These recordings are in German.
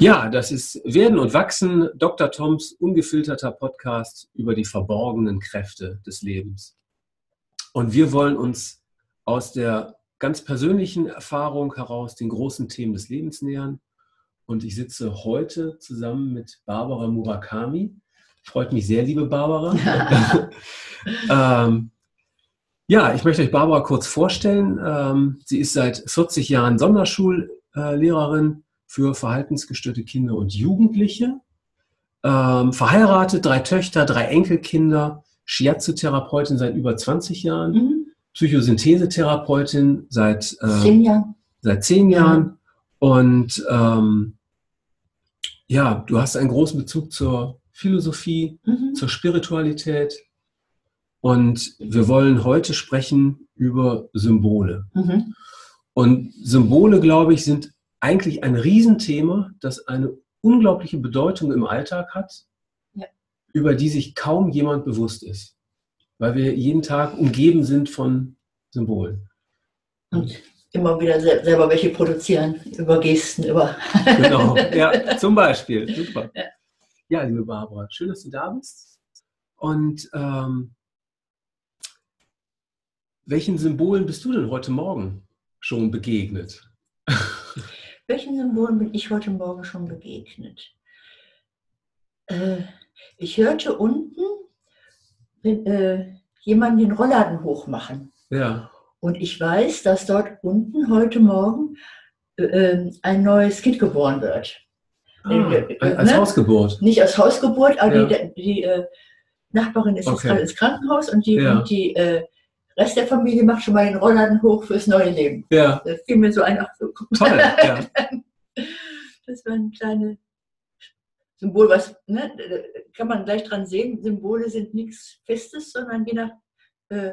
Ja, das ist Werden und Wachsen, Dr. Toms ungefilterter Podcast über die verborgenen Kräfte des Lebens. Und wir wollen uns aus der ganz persönlichen Erfahrung heraus den großen Themen des Lebens nähern. Und ich sitze heute zusammen mit Barbara Murakami. Freut mich sehr, liebe Barbara. ähm, ja, ich möchte euch Barbara kurz vorstellen. Ähm, sie ist seit 40 Jahren Sonderschullehrerin für verhaltensgestörte Kinder und Jugendliche. Ähm, verheiratet, drei Töchter, drei Enkelkinder, Shiatsu-Therapeutin seit über 20 Jahren, mhm. Psychosynthese-Therapeutin seit, äh, zehn Jahren. Seit zehn Jahren. Mhm. Und ähm, ja, du hast einen großen Bezug zur Philosophie, mhm. zur Spiritualität. Und wir wollen heute sprechen über Symbole. Mhm. Und Symbole, glaube ich, sind eigentlich ein Riesenthema, das eine unglaubliche Bedeutung im Alltag hat, ja. über die sich kaum jemand bewusst ist, weil wir jeden Tag umgeben sind von Symbolen. Und immer wieder selber welche produzieren, über Gesten, über. genau, ja, zum Beispiel. Super. Ja. ja, liebe Barbara, schön, dass du da bist. Und ähm, welchen Symbolen bist du denn heute Morgen schon begegnet? Welchen Symbolen bin ich heute Morgen schon begegnet? Äh, ich hörte unten äh, jemanden den Rollladen hochmachen. Ja. Und ich weiß, dass dort unten heute Morgen äh, äh ein neues Kind geboren wird. Ah, äh, äh, als ne? Hausgeburt? Nicht als Hausgeburt, aber ja. die, die Nachbarin ist okay. jetzt gerade ins Krankenhaus und die, ja. und die Rest der Familie macht schon mal den Rollladen hoch fürs neue Leben. Ja. Das fiel mir so ein, ach so, Toll, ja. Das war ein kleines Symbol, was ne, kann man gleich dran sehen. Symbole sind nichts Festes, sondern je nach äh,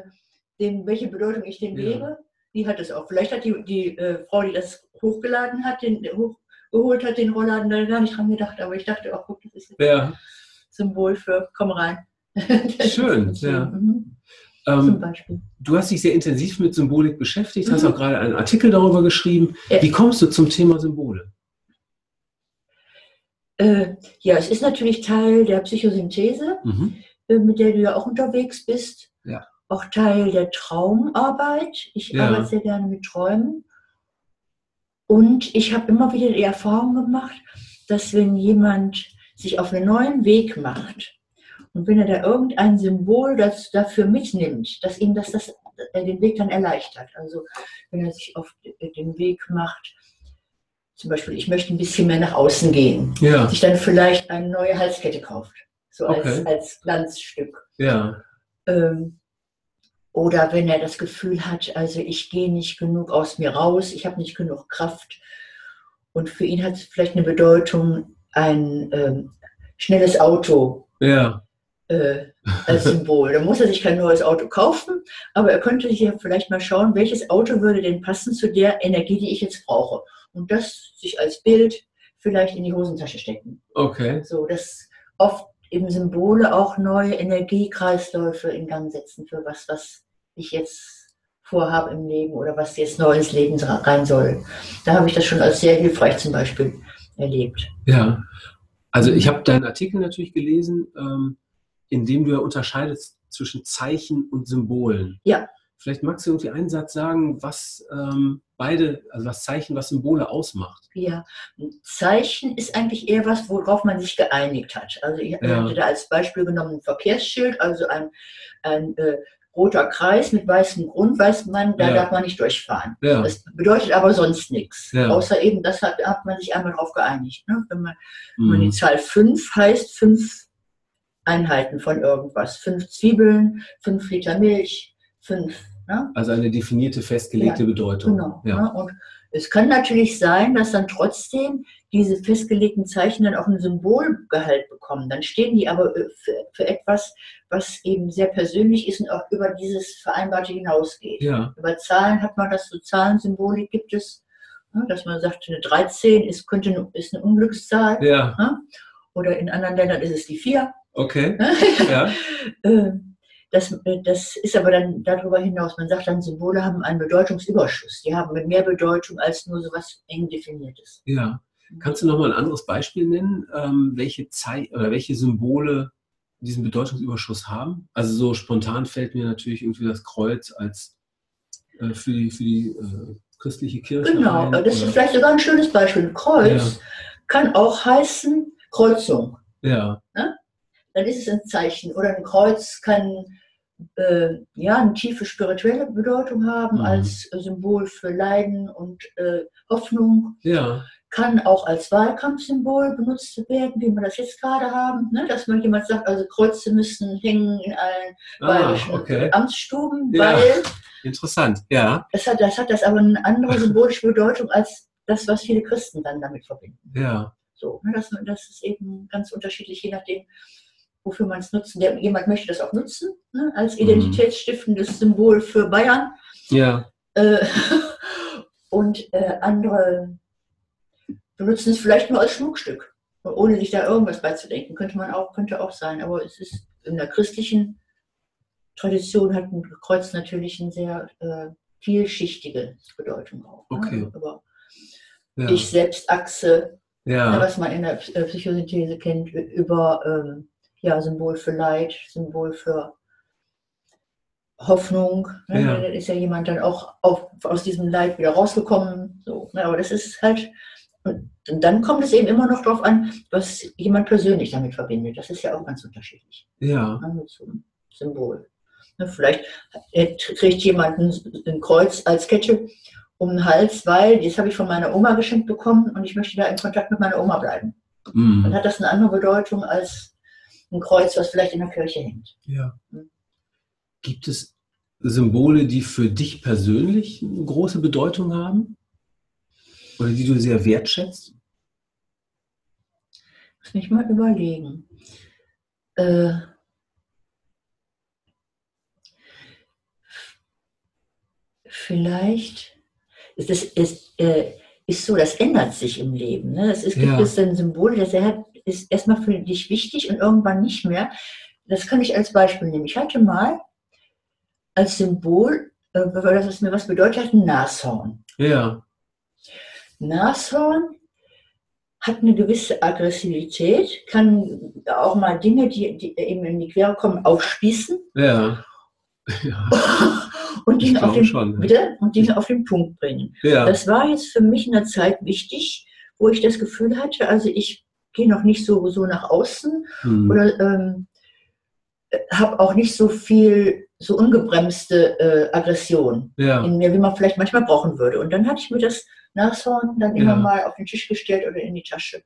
dem, welche Bedeutung ich dem ja. gebe, die hat es auch. Vielleicht hat die, die äh, Frau, die das hochgeladen hat, den hochgeholt hat, den Rollladen, da gar nicht dran gedacht. Aber ich dachte auch, guck, das ist ein ja. Symbol für komm rein. Schön, ja. Mhm. Ähm, Zum Beispiel. Du hast dich sehr intensiv mit Symbolik beschäftigt, mhm. hast auch gerade einen Artikel darüber geschrieben. Ja. Wie kommst du zum Thema Symbole? Äh, ja, es ist natürlich Teil der Psychosynthese, mhm. äh, mit der du ja auch unterwegs bist. Ja. Auch Teil der Traumarbeit. Ich ja. arbeite sehr gerne mit Träumen. Und ich habe immer wieder die Erfahrung gemacht, dass wenn jemand sich auf einen neuen Weg macht, und wenn er da irgendein Symbol das dafür mitnimmt, dass ihm das, das äh, den Weg dann erleichtert. Also wenn er sich auf den Weg macht, zum Beispiel, ich möchte ein bisschen mehr nach außen gehen, ja. sich dann vielleicht eine neue Halskette kauft, so als, okay. als Glanzstück. Ja. Ähm, oder wenn er das Gefühl hat, also ich gehe nicht genug aus mir raus, ich habe nicht genug Kraft. Und für ihn hat es vielleicht eine Bedeutung, ein ähm, schnelles Auto ja äh, als Symbol. Da muss er sich kein neues Auto kaufen, aber er könnte sich ja vielleicht mal schauen, welches Auto würde denn passen zu der Energie, die ich jetzt brauche. Und das sich als Bild vielleicht in die Hosentasche stecken. Okay. So, dass oft eben Symbole auch neue Energiekreisläufe in Gang setzen für was, was ich jetzt vorhabe im Leben oder was jetzt neu ins Leben rein soll. Da habe ich das schon als sehr hilfreich zum Beispiel erlebt. Ja, also ich habe deinen Artikel natürlich gelesen. Ähm indem du ja unterscheidest zwischen Zeichen und Symbolen. Ja. Vielleicht magst du irgendwie einen Satz sagen, was ähm, beide, also was Zeichen, was Symbole ausmacht. Ja, Zeichen ist eigentlich eher was, worauf man sich geeinigt hat. Also ich ja. hatte da als Beispiel genommen ein Verkehrsschild, also ein, ein äh, roter Kreis mit weißem Grund, weiß man, da ja. darf man nicht durchfahren. Ja. Das bedeutet aber sonst nichts. Ja. Außer eben, das hat, hat man sich einmal darauf geeinigt. Ne? Wenn, man, mhm. wenn man die Zahl 5 heißt, 5 Einheiten von irgendwas. Fünf Zwiebeln, fünf Liter Milch, fünf. Ne? Also eine definierte, festgelegte ja, Bedeutung. Genau. Ja. Ne? Und es kann natürlich sein, dass dann trotzdem diese festgelegten Zeichen dann auch ein Symbolgehalt bekommen. Dann stehen die aber äh, für, für etwas, was eben sehr persönlich ist und auch über dieses Vereinbarte hinausgeht. Ja. Über Zahlen hat man das, so Zahlensymbolik gibt es, ne? dass man sagt, eine 13 ist, könnte, ist eine Unglückszahl. Ja. Ne? Oder in anderen Ländern ist es die 4. Okay. Ja. Ähm, das, äh, das ist aber dann darüber hinaus. Man sagt dann, Symbole haben einen Bedeutungsüberschuss. Die haben mehr Bedeutung als nur so was eng definiertes. Ja. Kannst du noch mal ein anderes Beispiel nennen, ähm, welche Zeit oder welche Symbole diesen Bedeutungsüberschuss haben? Also so spontan fällt mir natürlich irgendwie das Kreuz als äh, für die, für die äh, christliche Kirche. Genau, ein, das ist vielleicht sogar ein schönes Beispiel. Kreuz ja. kann auch heißen Kreuzung. Ja. Ne? Dann ist es ein Zeichen. Oder ein Kreuz kann äh, ja, eine tiefe spirituelle Bedeutung haben mhm. als Symbol für Leiden und äh, Hoffnung. Ja. Kann auch als Wahlkampfsymbol benutzt werden, wie wir das jetzt gerade haben, ne? dass man jemand sagt, also Kreuze müssen hängen in allen ah, bayerischen okay. Amtsstuben, ja. weil. Interessant, ja. Das hat, das hat das aber eine andere symbolische Bedeutung als das, was viele Christen dann damit verbinden. Ja. So, ne? das, das ist eben ganz unterschiedlich, je nachdem, wofür man es nutzen. Der, jemand möchte das auch nutzen, ne, als identitätsstiftendes Symbol für Bayern. Ja. Äh, und äh, andere benutzen es vielleicht nur als Schmuckstück, ohne sich da irgendwas beizudenken. Könnte man auch, könnte auch sein. Aber es ist in der christlichen Tradition hat ein Kreuz natürlich eine sehr äh, vielschichtige Bedeutung auch. Ne? Okay. Aber ja. ich selbst Achse, ja. was man in der äh, Psychosynthese kennt, über ähm, ja, Symbol für Leid, Symbol für Hoffnung. Ne? Ja. Da ist ja jemand dann auch auf, aus diesem Leid wieder rausgekommen. So, ne? Aber das ist halt, und dann kommt es eben immer noch darauf an, was jemand persönlich damit verbindet. Das ist ja auch ganz unterschiedlich. Ja. Ne? Mit so einem Symbol. Ne? Vielleicht kriegt jemand ein, ein Kreuz als Kette um den Hals, weil das habe ich von meiner Oma geschenkt bekommen und ich möchte da in Kontakt mit meiner Oma bleiben. Mhm. Dann hat das eine andere Bedeutung als ein Kreuz, was vielleicht in der Kirche hängt. Ja. Hm. Gibt es Symbole, die für dich persönlich eine große Bedeutung haben? Oder die du sehr wertschätzt? Muss mich mal überlegen. Äh, vielleicht ist es ist, äh, ist so, das ändert sich im Leben. Ne? Es ist, gibt ja. es ein Symbol, das ist erstmal für dich wichtig und irgendwann nicht mehr. Das kann ich als Beispiel nehmen. Ich hatte mal als Symbol, äh, weil das mir was bedeutet hat, ein Nashorn. Ja. Nashorn hat eine gewisse Aggressivität, kann auch mal Dinge, die, die eben in die Quere kommen, aufspießen. Ja. ja. und Dinge, auf den, schon, bitte, und Dinge auf den Punkt bringen. Ja. Das war jetzt für mich in der Zeit wichtig, wo ich das Gefühl hatte, also ich gehe noch nicht so, so nach außen mhm. oder ähm, habe auch nicht so viel, so ungebremste äh, Aggression ja. in mir, wie man vielleicht manchmal brauchen würde. Und dann hatte ich mir das Nashorn dann immer ja. mal auf den Tisch gestellt oder in die Tasche.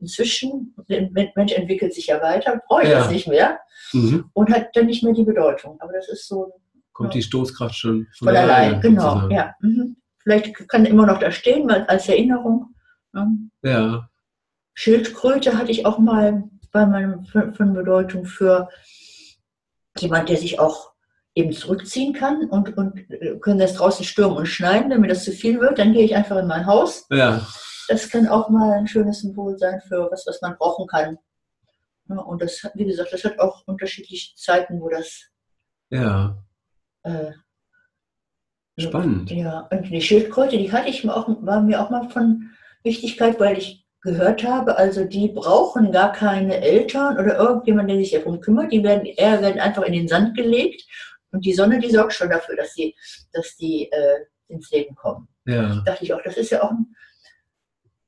Inzwischen, der Mensch entwickelt sich ja weiter, brauche ich ja. das nicht mehr mhm. und hat dann nicht mehr die Bedeutung. Aber das ist so. Kommt die Stoßkraft schon von, von allein, genau. Ja. Mhm. Vielleicht kann immer noch da stehen, als Erinnerung. Ja. Schildkröte hatte ich auch mal bei meinem von Bedeutung für jemand, der sich auch eben zurückziehen kann und, und äh, können das draußen stürmen und schneiden, wenn mir das zu viel wird, dann gehe ich einfach in mein Haus. Ja. Das kann auch mal ein schönes Symbol sein für was, was man brauchen kann. Ja, und das, wie gesagt, das hat auch unterschiedliche Zeiten, wo das. Ja. Äh, Spannend. Ja, und die Schildkröte, die hatte ich mir auch, war mir auch mal von Wichtigkeit, weil ich gehört habe, also die brauchen gar keine Eltern oder irgendjemand, der sich darum kümmert. Die werden eher werden einfach in den Sand gelegt und die Sonne, die sorgt schon dafür, dass die, dass die äh, ins Leben kommen. Ja. Da dachte ich auch, das ist ja auch ein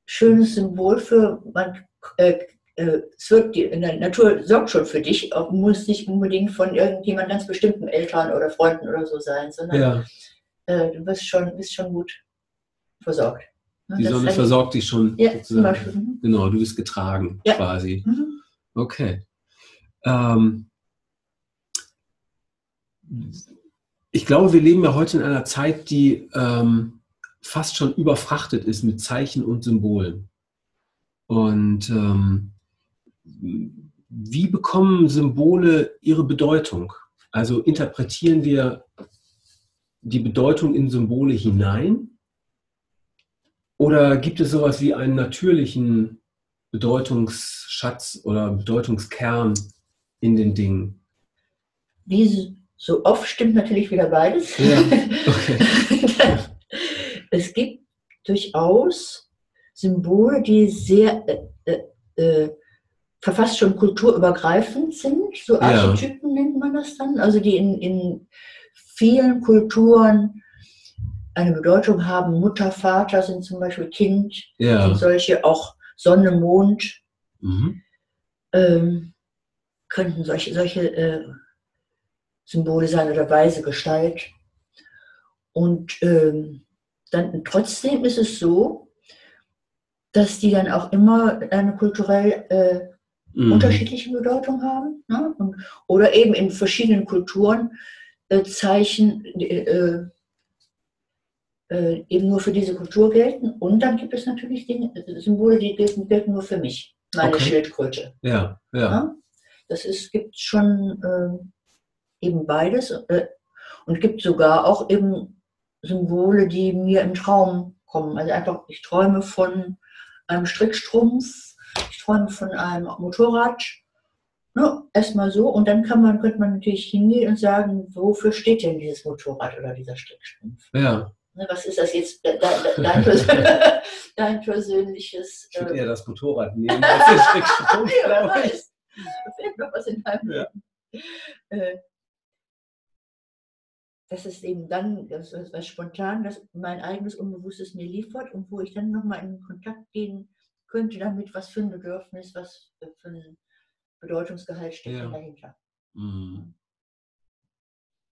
schönes Symbol für man. Äh, äh, es wird die, in der Natur sorgt schon für dich, auch muss nicht unbedingt von irgendjemand ganz bestimmten Eltern oder Freunden oder so sein, sondern ja. äh, du bist schon, bist schon gut versorgt. Die das Sonne versorgt dich schon. Ja, zum Beispiel. Mhm. Genau, du bist getragen ja. quasi. Mhm. Okay. Ähm, ich glaube, wir leben ja heute in einer Zeit, die ähm, fast schon überfrachtet ist mit Zeichen und Symbolen. Und ähm, wie bekommen Symbole ihre Bedeutung? Also interpretieren wir die Bedeutung in Symbole hinein oder gibt es sowas wie einen natürlichen Bedeutungsschatz oder Bedeutungskern in den Dingen? Wie so oft stimmt natürlich wieder beides. Ja. Okay. es gibt durchaus Symbole, die sehr äh, äh, äh verfasst schon kulturübergreifend sind, so Archetypen ja. nennt man das dann, also die in, in vielen Kulturen eine Bedeutung haben. Mutter, Vater sind zum Beispiel Kind, ja. sind solche auch Sonne, Mond. Mhm. Ähm, könnten solche, solche äh, Symbole sein oder weise Gestalt. Und ähm, dann trotzdem ist es so, dass die dann auch immer eine kulturell äh, mhm. unterschiedliche Bedeutung haben. Ne? Und, oder eben in verschiedenen Kulturen äh, Zeichen äh, eben nur für diese Kultur gelten. Und dann gibt es natürlich Dinge, Symbole, die gelten, gelten nur für mich, meine okay. Schildkröte. Ja, ja. ja? Das ist, gibt schon äh, eben beides. Äh, und gibt sogar auch eben Symbole, die mir im Traum kommen. Also einfach, ich träume von einem Strickstrumpf ich träume von einem Motorrad. Ne, erstmal so und dann kann man, könnte man natürlich hingehen und sagen, wofür steht denn dieses Motorrad oder dieser Strickstrumpf? Ja. Ne, was ist das jetzt, dein, dein, dein persönliches. Ich würde äh, eher das Motorrad nehmen als den Strickstrumpf, glaube ich. Da fehlt noch was in deinem ja. Leben. Äh, das ist eben dann das was spontan, das mein eigenes Unbewusstes mir liefert und wo ich dann nochmal in Kontakt gehen könnte damit, was für ein Bedürfnis, was für ein Bedeutungsgehalt steckt ja. dahinter. Mhm.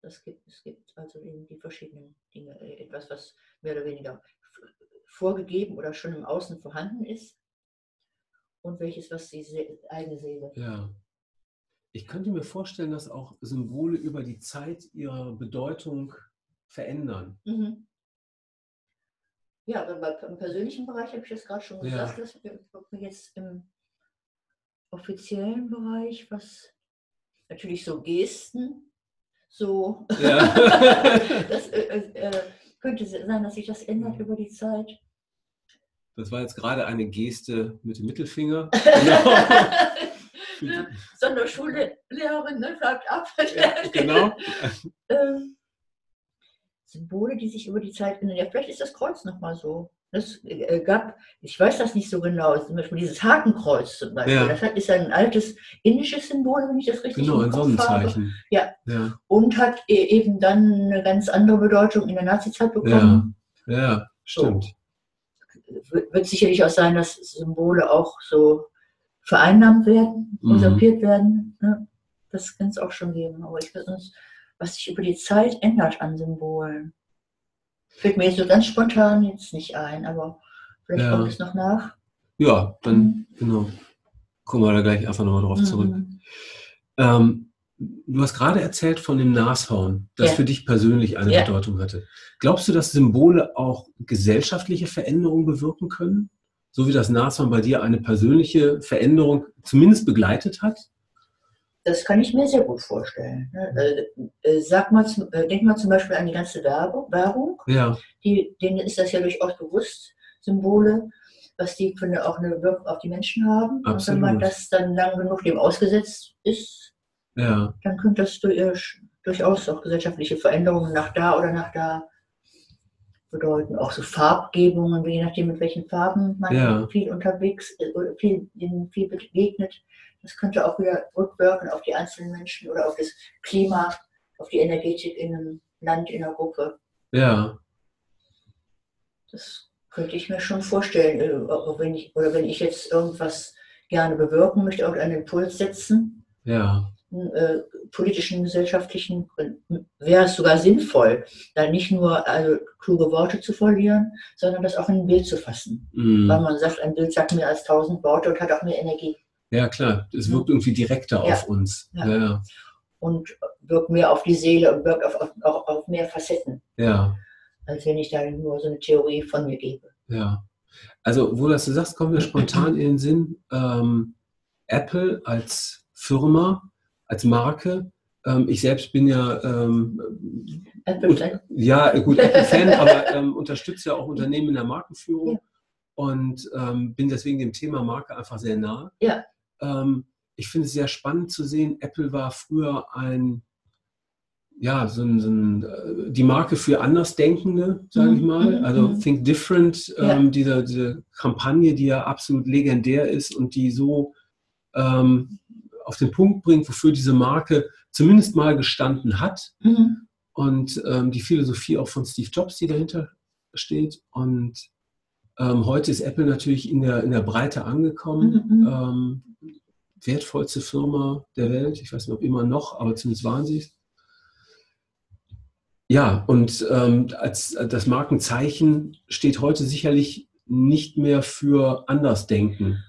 Das gibt, es gibt also eben die verschiedenen Dinge. Äh, etwas, was mehr oder weniger vorgegeben oder schon im Außen vorhanden ist und welches, was die eigene Seele. Ja. Ich könnte mir vorstellen, dass auch Symbole über die Zeit ihre Bedeutung verändern. Mhm. Ja, aber im persönlichen Bereich habe ich das gerade schon gesagt, ja. dass wir jetzt im offiziellen Bereich, was natürlich so Gesten, so, ja. das äh, äh, äh, könnte sein, dass sich das ändert über die Zeit. Das war jetzt gerade eine Geste mit dem Mittelfinger. Genau. Sonderschullehrerin, ne, bleibt ab. Ja, genau. ähm, Symbole, die sich über die Zeit ändern. Ja, vielleicht ist das Kreuz nochmal so. Es äh, gab, ich weiß das nicht so genau, zum Beispiel dieses Hakenkreuz zum Beispiel. Ja. Das ist ein altes indisches Symbol, wenn ich das richtig Genau, ein Sonnenzeichen. Ja. ja. Und hat e-, eben dann eine ganz andere Bedeutung in der Nazizeit bekommen. Ja, ja stimmt. So. Wird sicherlich auch sein, dass Symbole auch so vereinnahmt werden, mhm. usurpiert werden. Ne? Das kann es auch schon geben. Aber ich würde uns was sich über die Zeit ändert an Symbolen. Fällt mir so ganz spontan jetzt nicht ein, aber vielleicht ja. kommt es noch nach. Ja, dann, mhm. genau. Kommen wir da gleich einfach nochmal drauf zurück. Mhm. Ähm, du hast gerade erzählt von dem Nashorn, das ja. für dich persönlich eine ja. Bedeutung hatte. Glaubst du, dass Symbole auch gesellschaftliche Veränderungen bewirken können? So wie das Nashorn bei dir eine persönliche Veränderung zumindest begleitet hat? Das kann ich mir sehr gut vorstellen. Ne? Äh, äh, sag mal, äh, denk mal zum Beispiel an die ganze Werbung. Ja. Die, denen ist das ja durchaus bewusst, Symbole, was die für auch eine Wirkung auf die Menschen haben. Absolut. Und wenn man das dann lang genug dem ausgesetzt ist, ja. dann könnte das durchaus auch gesellschaftliche Veränderungen nach da oder nach da bedeuten. Auch so Farbgebungen, je nachdem, mit welchen Farben man ja. viel unterwegs, viel, viel begegnet das könnte auch wieder rückwirken auf die einzelnen Menschen oder auf das Klima, auf die Energetik in einem Land, in einer Gruppe. Ja. Das könnte ich mir schon vorstellen. Äh, auch wenn ich, oder wenn ich jetzt irgendwas gerne bewirken möchte, irgendeinen Impuls setzen. Ja. Äh, politischen, gesellschaftlichen, wäre es sogar sinnvoll, da nicht nur also, kluge Worte zu verlieren, sondern das auch in ein Bild zu fassen. Mm. Weil man sagt, ein Bild sagt mehr als tausend Worte und hat auch mehr Energie. Ja, klar. Es wirkt irgendwie direkter ja. auf uns. Ja. ja. Und wirkt mehr auf die Seele und wirkt auf, auf, auf, auf mehr Facetten. Ja. Als wenn ich da nur so eine Theorie von mir gebe. Ja. Also, wo das du sagst, kommen wir spontan in den Sinn. Ähm, Apple als Firma, als Marke. Ähm, ich selbst bin ja ähm, Apple-Fan. Ja, gut, Apple-Fan, aber ähm, unterstütze ja auch Unternehmen in der Markenführung. Ja. Und ähm, bin deswegen dem Thema Marke einfach sehr nah. Ja ähm, ich finde es sehr spannend zu sehen, Apple war früher ein ja, so ein, so ein, äh, die Marke für Andersdenkende, sage ich mhm, mal. Mhm, also mhm. Think Different, ja. ähm, diese, diese Kampagne, die ja absolut legendär ist und die so ähm, auf den Punkt bringt, wofür diese Marke zumindest mal gestanden hat. Mhm. Und ähm, die Philosophie auch von Steve Jobs, die dahinter steht. Und ähm, heute ist Apple natürlich in der, in der Breite angekommen. Mhm. Ähm, wertvollste Firma der Welt. Ich weiß nicht, ob immer noch, aber zumindest waren sie es. Ja, und ähm, als das Markenzeichen steht heute sicherlich nicht mehr für Andersdenken.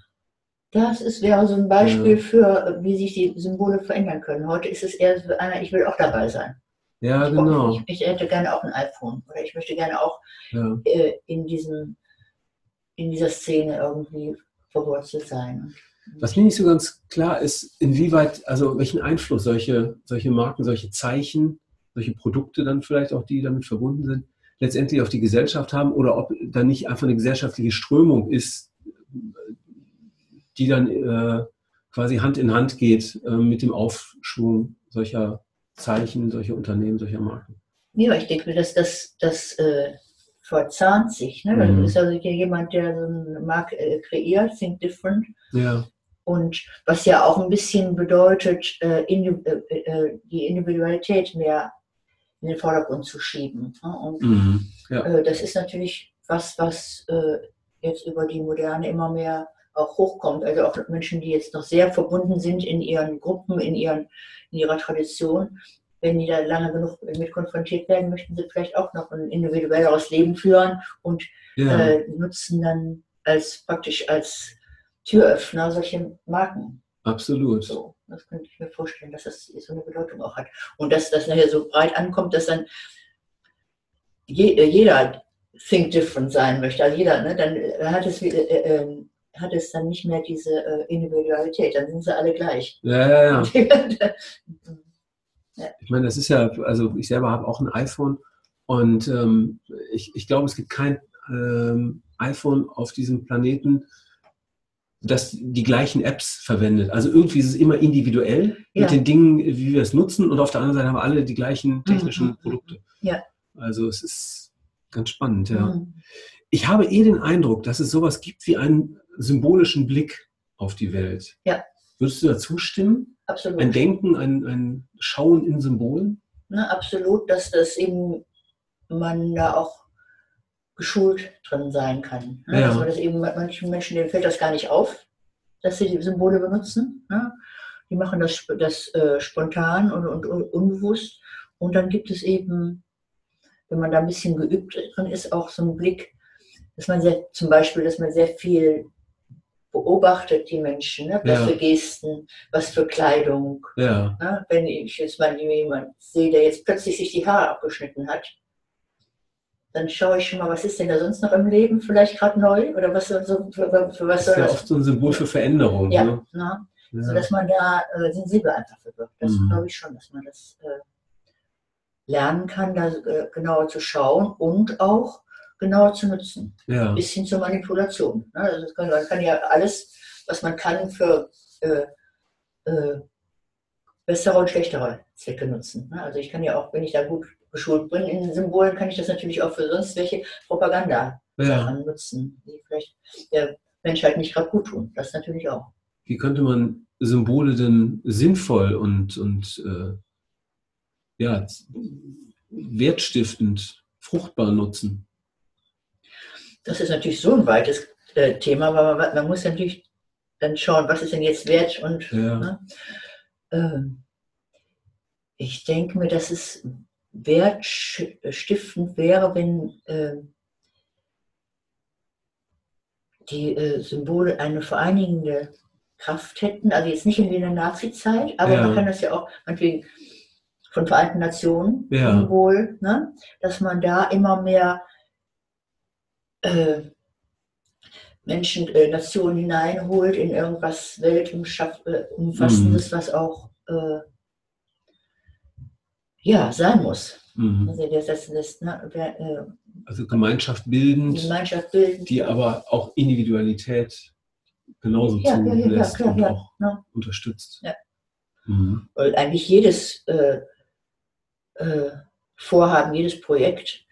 Das ist, wäre so ein Beispiel ja. für, wie sich die Symbole verändern können. Heute ist es eher so einer, ich will auch dabei sein. Ja, ich genau. ich, ich, hätte gerne auch ein iPhone oder ich möchte gerne auch ja. äh, in, diesem, in dieser Szene irgendwie verwurzelt sein. Was mir nicht so ganz klar ist, inwieweit, also welchen Einfluss solche, solche Marken, solche Zeichen, solche Produkte dann vielleicht auch, die damit verbunden sind, letztendlich auf die Gesellschaft haben oder ob da nicht einfach eine gesellschaftliche Strömung ist, die dann äh, quasi Hand in Hand geht äh, mit dem Aufschwung solcher Zeichen, solcher Unternehmen, solcher Marken. Ja, ich denke, dass das, das äh, verzahnt sich. Ne? Mhm. Das ist also jemand, der so eine Marke äh, kreiert, Think Different. Ja. Und was ja auch ein bisschen bedeutet, äh, äh, äh, die Individualität mehr in den Vordergrund zu schieben. Ne? Und mhm. ja. das ist natürlich was, was jetzt über die Moderne immer mehr auch hochkommt. Also auch Menschen, die jetzt noch sehr verbunden sind in ihren Gruppen, in, ihren, in ihrer Tradition, wenn die da lange genug mit konfrontiert werden, möchten sie vielleicht auch noch ein individuelleres Leben führen und ja. äh, nutzen dann als praktisch als Türöffner solche Marken. Absolut. So, das könnte ich mir vorstellen, dass das so eine Bedeutung auch hat. Und dass das nachher so breit ankommt, dass dann je, äh, jeder Think Different sein möchte. Also jeder, ne, dann hat es, äh, äh, hat es dann nicht mehr diese äh, Individualität, dann sind sie alle gleich. Ja, ja, ja. ja. Ich meine, das ist ja, also ich selber habe auch ein iPhone und ähm, ich, ich glaube, es gibt kein ähm, iPhone auf diesem Planeten, das die gleichen Apps verwendet. Also irgendwie ist es immer individuell ja. mit den Dingen, wie wir es nutzen und auf der anderen Seite haben wir alle die gleichen technischen mhm. Produkte. Ja. Also es ist ganz spannend, ja. Mhm. Ich habe eh den Eindruck, dass es sowas gibt wie einen symbolischen Blick auf die Welt. Ja. Würdest du da zustimmen? Absolut. Ein Denken, ein, ein Schauen in Symbolen? Na, absolut, dass das eben man da auch geschult drin sein kann. Ne? Ja. Dass man das eben manchen Menschen, denen fällt das gar nicht auf, dass sie die Symbole benutzen. Ne? Die machen das, das äh, spontan und, und, und, unbewusst. Und dann gibt es eben, wenn man da ein bisschen geübt drin ist, auch so einen Blick, dass man sehr, zum Beispiel, dass man sehr viel beobachtet die Menschen, ne? was ja. für Gesten, was für Kleidung. Ja. Ne? Wenn ich jetzt mal jemanden sehe, der jetzt plötzlich sich die Haare abgeschnitten hat, dann schaue ich schon mal, was ist denn da sonst noch im Leben vielleicht gerade neu oder was so, für, für was das ist ja oft so ein Symbol für Veränderung. Ja, ne? ne? ja. so dass man da äh, sensibel einfach für wird. Das mhm. glaube ich schon, dass man das äh, lernen kann, da äh, genauer zu schauen und auch genauer zu nutzen. Ja. Bis hin zur Manipulation. Ne? Also kann, man kann ja alles, was man kann, für äh, äh, bessere und schlechtere Zwecke nutzen. Ne? Also ich kann ja auch, wenn ich da gut geschult bin in Symbolen, kann ich das natürlich auch für sonst welche Propaganda ja. nutzen, die vielleicht der Menschheit nicht gerade gut tun. Das natürlich auch. Wie könnte man Symbole denn sinnvoll und, und äh, ja, wertstiftend, fruchtbar nutzen? Das ist natürlich so ein weites äh, Thema, aber man, man, muss natürlich dann schauen, was ist denn jetzt wert und ja. ne? äh, ich denke mir, dass es wertstiftend wäre, wenn äh, die äh, Symbole eine vereinigende Kraft hätten, also jetzt nicht in der Nazi-Zeit, aber ja. man kann das ja auch meinetwegen von Vereinten Nationen ja. Symbol, ne, dass man da immer mehr äh, Menschen, äh, Nationen hineinholt in irgendwas Weltumfassendes, äh, was auch äh, ja, sein muss. Mhm. Also, das, das, ne, wer, äh, also Gemeinschaft bildend, Gemeinschaft bildend, die aber auch Individualität genauso ja, zulässt ja, ja, und auch unterstützt. Mhm. Weil eigentlich jedes äh, Vorhaben, jedes Projekt,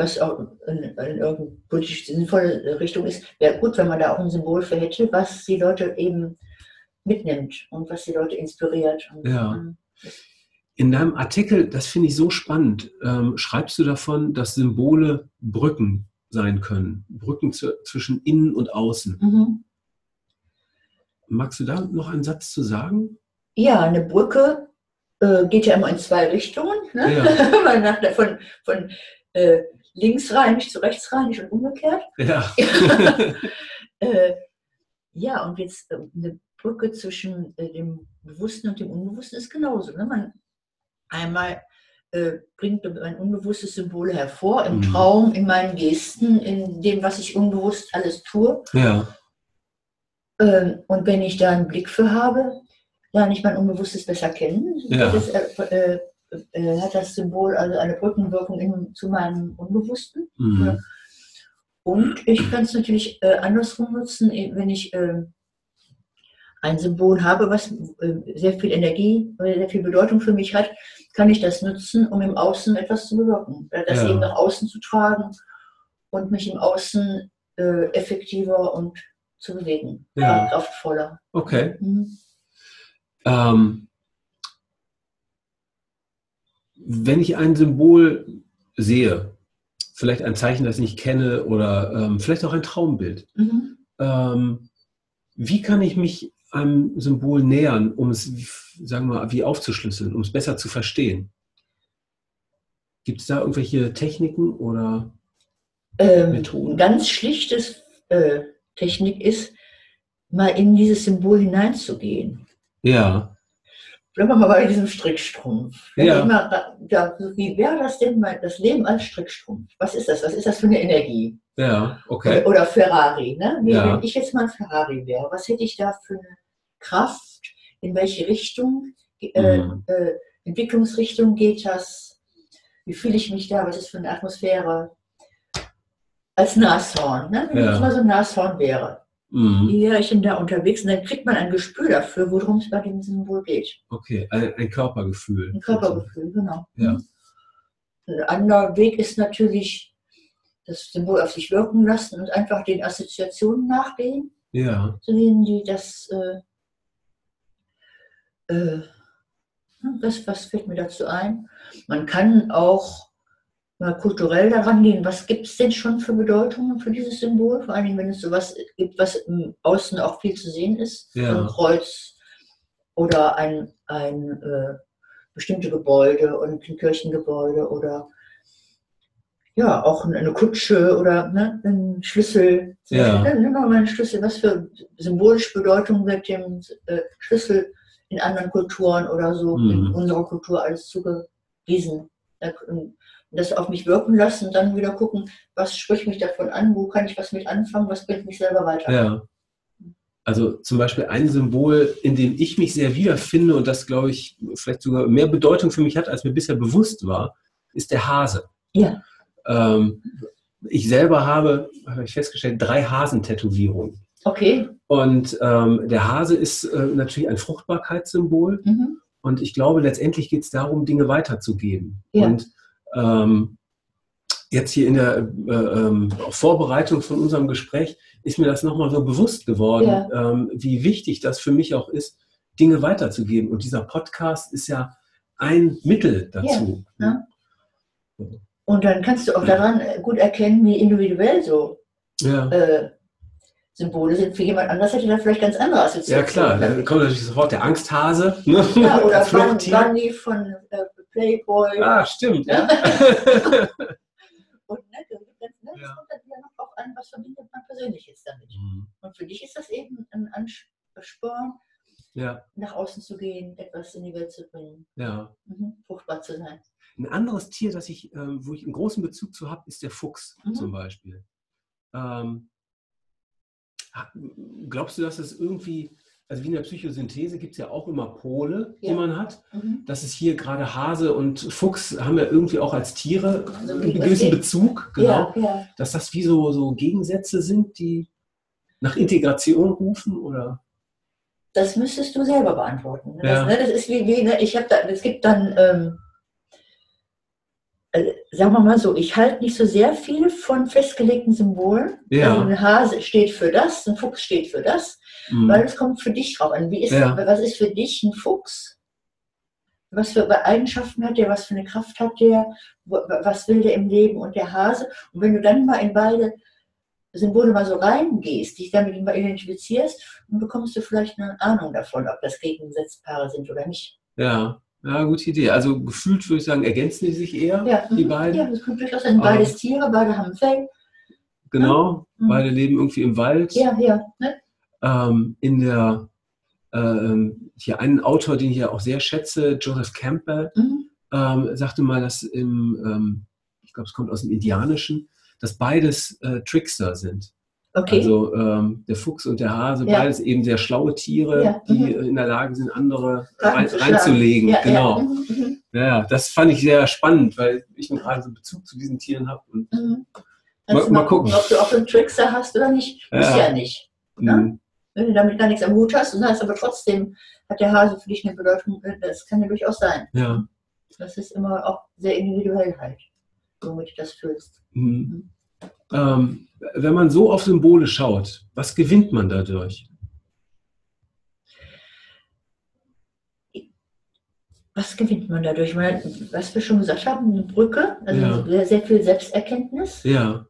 was auch in, in irgendeine politisch sinnvolle Richtung ist, wäre gut, wenn man da auch ein Symbol für hätte, was die Leute eben mitnimmt und was die Leute inspiriert. Und, ja. Ähm, in deinem Artikel, das finde ich so spannend, ähm, schreibst du davon, dass Symbole Brücken sein können. Brücken zu, zwischen innen und außen. Mhm. Magst du da noch einen Satz zu sagen? Ja, eine Brücke äh, geht ja immer in zwei Richtungen. Ne? Ja. von von äh, linksrheinisch zu rechtsrheinisch und umgekehrt. Ja. äh, ja, und jetzt äh, eine Brücke zwischen äh, dem Bewussten und dem Unbewussten ist genauso. Ne? Man einmal äh, bringt mein unbewusstes Symbol hervor, im mhm. Traum, in meinen Gesten, in dem, was ich unbewusst alles tue. Ja. Ähm, und wenn ich da einen Blick für habe, lerne ich mein Unbewusstes besser kennen. Ja. Das, äh, äh, äh, hat das Symbol also eine Brückenwirkung in, zu meinem Unbewussten. Mhm. Und ich kann es natürlich äh, andersrum nutzen, wenn ich ähm, ein Symbol habe, was äh, sehr viel Energie, sehr viel Bedeutung für mich hat, kann ich das nutzen, um im Außen etwas zu bewirken. Das ja. eben nach außen zu tragen und mich im Außen äh, effektiver und zu bewegen, ja. kraftvoller. Okay. Mhm. Ähm, wenn ich ein Symbol sehe, vielleicht ein Zeichen, das ich nicht kenne oder ähm, vielleicht auch ein Traumbild, mhm. ähm, wie kann ich mich einem Symbol nähern, um es, sagen wir mal, wie aufzuschlüsseln, um es besser zu verstehen? Gibt es da irgendwelche Techniken oder ähm, Methoden? Ganz schlichtes äh, Technik ist, mal in dieses Symbol hineinzugehen. Ja. Bleiben wir mal bei diesem Strickstrumpf. Ja. Mal, ja, wie wäre das denn mal, das Leben als Strickstrumpf? Was ist das? Was ist das für eine Energie? Ja, okay. Oder Ferrari. Ne? Wie, ja. Wenn ich jetzt mal ein Ferrari wäre, was hätte ich da für eine Kraft? In welche Richtung, äh, mhm. äh, Entwicklungsrichtung geht das? Wie fühle ich mich da? Was ist für eine Atmosphäre? Als Nashorn, ne? wenn ja. ich mal so ein Nashorn wäre. Mhm. Wie wäre ich denn da unterwegs? Und dann kriegt man ein Gespür dafür, worum es bei dem Symbol geht. Okay, ein, ein Körpergefühl. Ein Körpergefühl, genau. Ja. Ein anderer Weg ist natürlich, das Symbol auf sich wirken lassen und einfach den Assoziationen nachgehen. Ja. Zu denen, die das, äh, äh, das, was fällt mir dazu ein? Man kann auch mal kulturell daran gehen, was gibt es denn schon für Bedeutungen für dieses Symbol? Vor allen Dingen, wenn es sowas gibt, was im Außen auch viel zu sehen ist. Ja. Ein Kreuz oder ein, ein äh, bestimmte Gebäude und ein Kirchengebäude oder ja, auch eine Kutsche oder ne, ein Schlüssel. Ja. Dann nimm mal einen Schlüssel. Was für symbolische Bedeutung wird dem äh, Schlüssel in anderen Kulturen oder so mhm. in unserer Kultur alles zugewiesen? Das auf mich wirken lassen und dann wieder gucken, was spricht mich davon an, wo kann ich was mit anfangen, was bringt mich selber weiter. Ja. Also zum Beispiel ein Symbol, in dem ich mich sehr wiederfinde und das, glaube ich, vielleicht sogar mehr Bedeutung für mich hat, als mir bisher bewusst war, ist der Hase. Ja. Ähm, ich selber habe, habe ich festgestellt, drei Hasentätowierungen. Okay. Und ähm, der Hase ist äh, natürlich ein Fruchtbarkeitssymbol. Mhm. Und ich glaube, letztendlich geht es darum, Dinge weiterzugeben. Ja. Und ähm, jetzt hier in der äh, ähm, Vorbereitung von unserem Gespräch ist mir das nochmal so bewusst geworden, ja. ähm, wie wichtig das für mich auch ist, Dinge weiterzugeben. Und dieser Podcast ist ja ein Mittel dazu. Ja. Ja. Und dann kannst du auch daran gut erkennen, wie individuell so äh, Symbole sind. Für jemand anders hätte da vielleicht ganz andere Assoziationen. Ja klar, dann kommt natürlich sofort der Angsthase. Ne? Ja, oder Bunny von äh, Playboy. Ah, stimmt, ja. und ne, das, ne, ja. kommt dann wieder noch drauf an, was verbindet man persönlich jetzt damit. Mhm. Und für dich ist das eben ein Ansporn, ja. nach außen zu gehen, etwas in die Welt zu bringen, ja. Mhm, fruchtbar zu sein. Ein anderes Tier, das ich, äh, wo ich einen großen Bezug zu habe, ist der Fuchs mhm. zum Beispiel. Ähm, glaubst du, dass es irgendwie also wie in der Psychosynthese gibt es ja auch immer Pole, ja. die man hat. Mhm. Das ist hier gerade Hase und Fuchs haben ja irgendwie auch als Tiere also einen gewissen Bezug, genau. Ja, ja. Dass das wie so, so Gegensätze sind, die nach Integration rufen oder? Das müsstest du selber beantworten. Das, ne, das ist wie, wie ne, ich habe da, es gibt dann ähm, äh, sagen wir mal so, ich halte nicht so sehr viel von festgelegten Symbolen. Ja. Also ein Hase steht für das, ein Fuchs steht für das, Mhm. weil es kommt für dich drauf an. Wie ist, Ja. Was ist für dich ein Fuchs? Was für Eigenschaften hat der? Was für eine Kraft hat der? Was will der im Leben? Und der Hase. Und wenn du dann mal in beide Symbole mal so reingehst, dich damit mal identifizierst, dann bekommst du vielleicht eine Ahnung davon, ob das Gegensatzpaare sind oder nicht. Ja, ja, gute Idee. Also gefühlt würde ich sagen, ergänzen die sich eher, Ja, die mhm. beiden. Ja, das kommt durchaus sein. Beides Tiere, beide haben ein Fell. Genau, Mhm. beide leben irgendwie im Wald. Ja, ja. Ne? Ähm, in der, ähm, hier einen Autor, den ich ja auch sehr schätze, Joseph Campbell, Mhm. ähm, sagte mal, dass im, ähm, ich glaube, es kommt aus dem Indianischen, dass beides äh, Trickster sind. Okay. Also ähm, der Fuchs und der Hase, Ja. beides eben sehr schlaue Tiere, Ja, die mhm. in der Lage sind, andere rein, reinzulegen. ja, genau. Ja. Mhm. Mhm. Ja, das fand ich sehr spannend, weil ich gerade so einen Bezug zu diesen Tieren habe. Und Mhm. Mal- mal gucken, ob du auch einen Trickster hast oder nicht. Ja. Ist ja nicht. Ja. mh, Wenn du damit gar nichts am Hut hast und hast aber trotzdem, hat der Hase für dich eine Bedeutung, äh, das kann ja durchaus sein. ja, Das ist immer auch sehr individuell halt, womit du das fühlst. mh. Ähm, wenn man so auf Symbole schaut, was gewinnt man dadurch? Was gewinnt man dadurch? Man, was wir schon gesagt haben, eine Brücke, also Ja. sehr, sehr viel Selbsterkenntnis, Ja.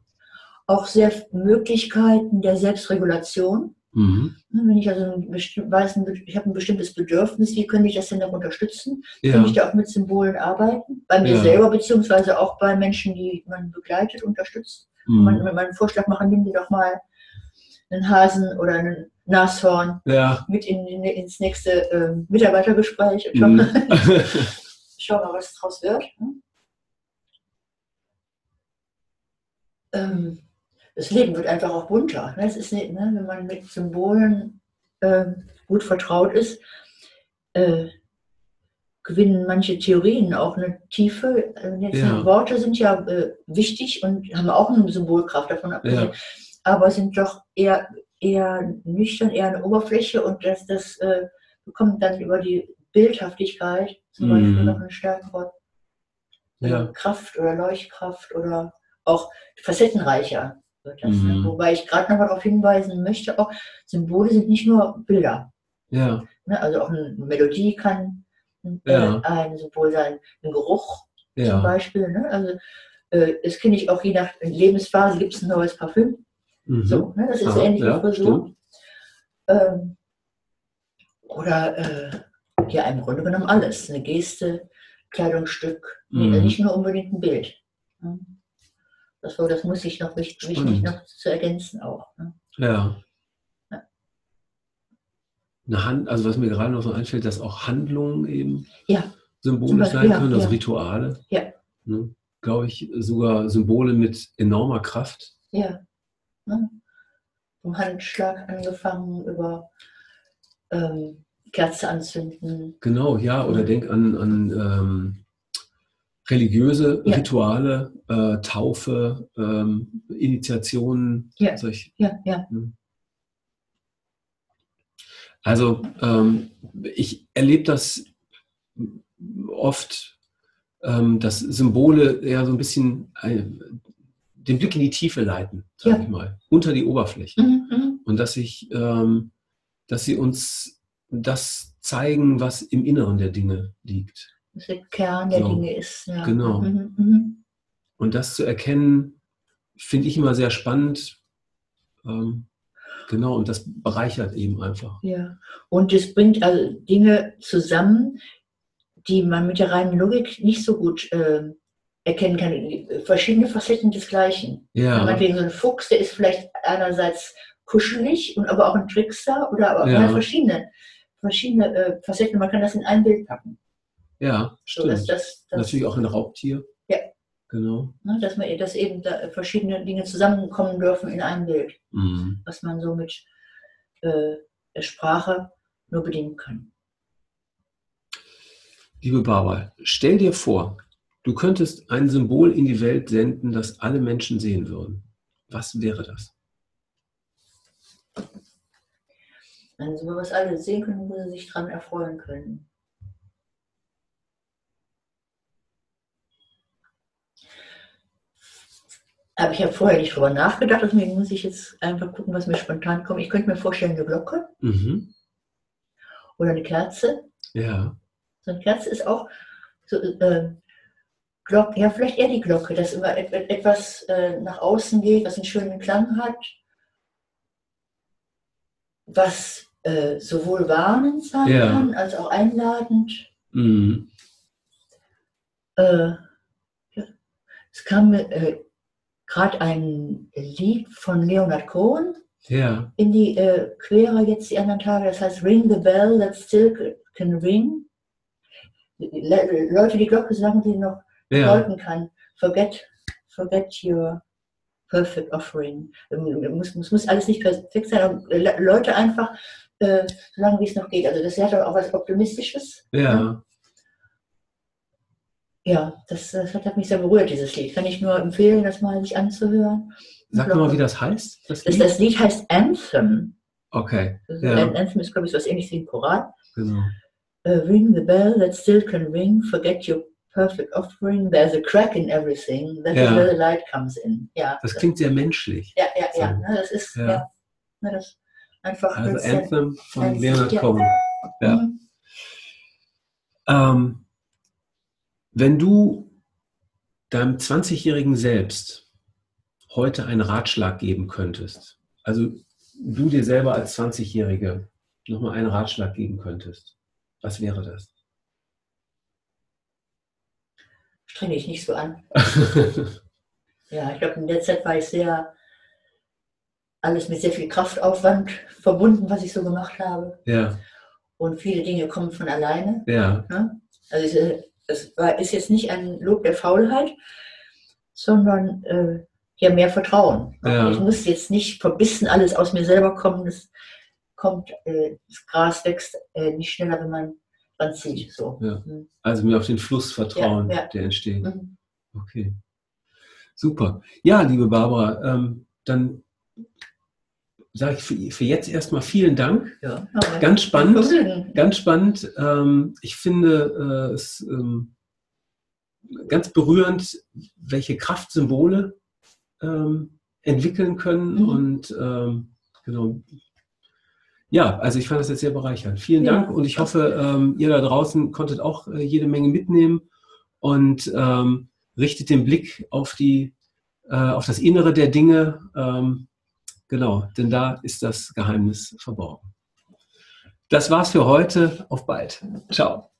auch sehr Möglichkeiten der Selbstregulation. Mhm. Wenn ich also ein weiß, ich habe ein bestimmtes Bedürfnis, wie könnte ich das denn noch unterstützen? Kann Ja. ich da auch mit Symbolen arbeiten? Bei mir Ja. selber, beziehungsweise auch bei Menschen, die man begleitet, unterstützt. Mhm. wenn man einen Vorschlag machen, nimm dir doch mal einen Hasen oder einen Nashorn Ja. mit in, in, ins nächste ähm, Mitarbeitergespräch und schau, Mhm. schau mal, was draus wird. hm? Ähm, das Leben wird einfach auch bunter. Ne? Es ist nicht, ne? Wenn man mit Symbolen ähm, gut vertraut ist, äh, gewinnen manche Theorien auch eine Tiefe. Also Ja. Worte sind ja äh, wichtig und haben auch eine Symbolkraft davon abgesehen, Ja. aber sind doch eher, eher nüchtern, eher eine Oberfläche und das, das äh, bekommt dann über die Bildhaftigkeit zum Mhm. Beispiel noch eine stärkere Ja. Kraft oder Leuchtkraft oder auch facettenreicher wird das. Ne? Mhm. Wobei ich gerade noch mal darauf hinweisen möchte, auch Symbole sind nicht nur Bilder. Ja. Ne? Also auch eine Melodie kann Ja. ein Symbol sein, ein Geruch zum Ja. Beispiel. Ne? Also äh, das kenne ich auch je nach Lebensphase gibt es ein neues Parfüm. Mhm. So, ne? Das ist Aha, ähnlich ja, wie Frisur. Ähm, oder äh, ja, im Grunde genommen alles. Eine Geste, Kleidungsstück, Mhm. nicht nur unbedingt ein Bild. Ne? Das, war, das muss ich noch wichtig, wichtig noch zu ergänzen auch. Ne? Ja. Eine Hand, also was mir gerade noch so einfällt, dass auch Handlungen eben Ja. Symbolisch Beispiel, sein ja, können, also ja. Rituale. Ja. Ne? Glaube ich, sogar Symbole mit enormer Kraft. Ja. Ne? Vom Handschlag angefangen über ähm, Kerze anzünden. Genau, ja, oder Ja. denk an, an ähm, religiöse Ja. Rituale, äh, Taufe, ähm, Initiationen, Ja. solch, Ja, ja. Also ähm, ich erlebe das oft, ähm, dass Symbole eher so ein bisschen äh, den Blick in die Tiefe leiten, sage Ja. ich mal, unter die Oberfläche. Mhm, mhm. Und dass ich, ähm, dass sie uns das zeigen, was im Inneren der Dinge liegt. Was der Kern der So. Dinge ist. Ja. Genau. Mhm, mhm. Und das zu erkennen, finde ich immer sehr spannend. Ähm, genau, und das bereichert eben einfach. Ja, und es bringt also Dinge zusammen, die man mit der reinen Logik nicht so gut ähm, erkennen kann. Verschiedene Facetten des Gleichen. Ja, Meinetwegen so ein Fuchs, der ist vielleicht einerseits kuschelig und aber auch ein Trickster oder aber Ja. verschiedene, verschiedene äh, Facetten. Man kann das in ein Bild packen. ja, So, dass, stimmt. das, das, Natürlich auch ein Raubtier. Ja. Genau. ne, dass, man, dass eben da verschiedene Dinge zusammenkommen dürfen in ein Bild, Mhm. was man so mit äh, der Sprache nur bedingen kann. Liebe Barbara, stell dir vor, du könntest ein Symbol in die Welt senden, das alle Menschen sehen würden. Was wäre das? Also, was alle sehen können, wo sie sich dran erfreuen können. Habe ich ja vorher nicht drüber nachgedacht, deswegen muss ich jetzt einfach gucken, was mir spontan kommt. Ich könnte mir vorstellen, eine Glocke Mhm. oder eine Kerze. Ja. So eine Kerze ist auch so, äh, Glock, ja, vielleicht eher die Glocke, dass immer et- et- etwas äh, nach außen geht, was einen schönen Klang hat, was äh, sowohl warnend sein Ja. kann, als auch einladend. Mhm. Äh, ja. Es kam mir äh, gerade ein Lied von Leonard Cohen Ja. in die äh, Quere jetzt die anderen Tage, das heißt Ring the Bell that still can ring. Le Leute, die Glocke sagen, die noch Ja. läuten kann. Forget, forget your perfect offering. Ähm, Muss, muss, alles nicht perfekt sein, aber Le Leute einfach, äh, solange wie es noch geht. Also das hat auch was Optimistisches. Ja. Ja, das, das hat mich sehr berührt, dieses Lied. Kann ich nur empfehlen, das mal sich anzuhören. Sag mal, wie das heißt. Das Das, Lied? das Lied heißt Anthem. Okay. Das Ja. An- Anthem ist, glaube ich, so was ähnliches wie ein Choral. Genau. Uh, ring the bell that still can ring. Forget your perfect offering. There's a crack in everything. That Ja. is where the light comes in. Ja, Das klingt sehr menschlich. ja, ja, ja. Ne, das ist Ja. ja. ne, das einfach. Also das Anthem von Leonard. Cohen. ja. Mhm. Ähm, wenn du deinem 20-jährigen Selbst heute einen Ratschlag geben könntest, also du dir selber als 20-Jährige nochmal einen Ratschlag geben könntest, was wäre das? Strenge ich nicht so an. Ja, ich glaube, in der Zeit war ich sehr, alles mit sehr viel Kraftaufwand verbunden, was ich so gemacht habe. ja, Und viele Dinge kommen von alleine. ja, Ne? Also es war, ist jetzt nicht ein Lob der Faulheit, sondern äh, ja mehr Vertrauen. Ja. Ich muss jetzt nicht verbissen alles aus mir selber kommen. Das kommt, äh, das Gras wächst äh, nicht schneller, wenn man dran zieht. So. Ja. Mhm. also mir auf den Fluss vertrauen, ja. der entsteht. Mhm. Okay, super. Ja, liebe Barbara, ähm, dann sage ich für, für jetzt erstmal vielen Dank. Ja. Ganz spannend. Ganz spannend. Ähm, ich finde äh, es ähm, ganz berührend, welche Kraftsymbole ähm, entwickeln können. Mhm. Und ähm, genau. Ja, also ich fand das jetzt sehr bereichernd. Vielen Ja. Dank und ich hoffe, ähm, ihr da draußen konntet auch äh, jede Menge mitnehmen und ähm, richtet den Blick auf die äh, auf das Innere der Dinge. Genau, denn da ist das Geheimnis verborgen. Das war's für heute. Auf bald. Ciao.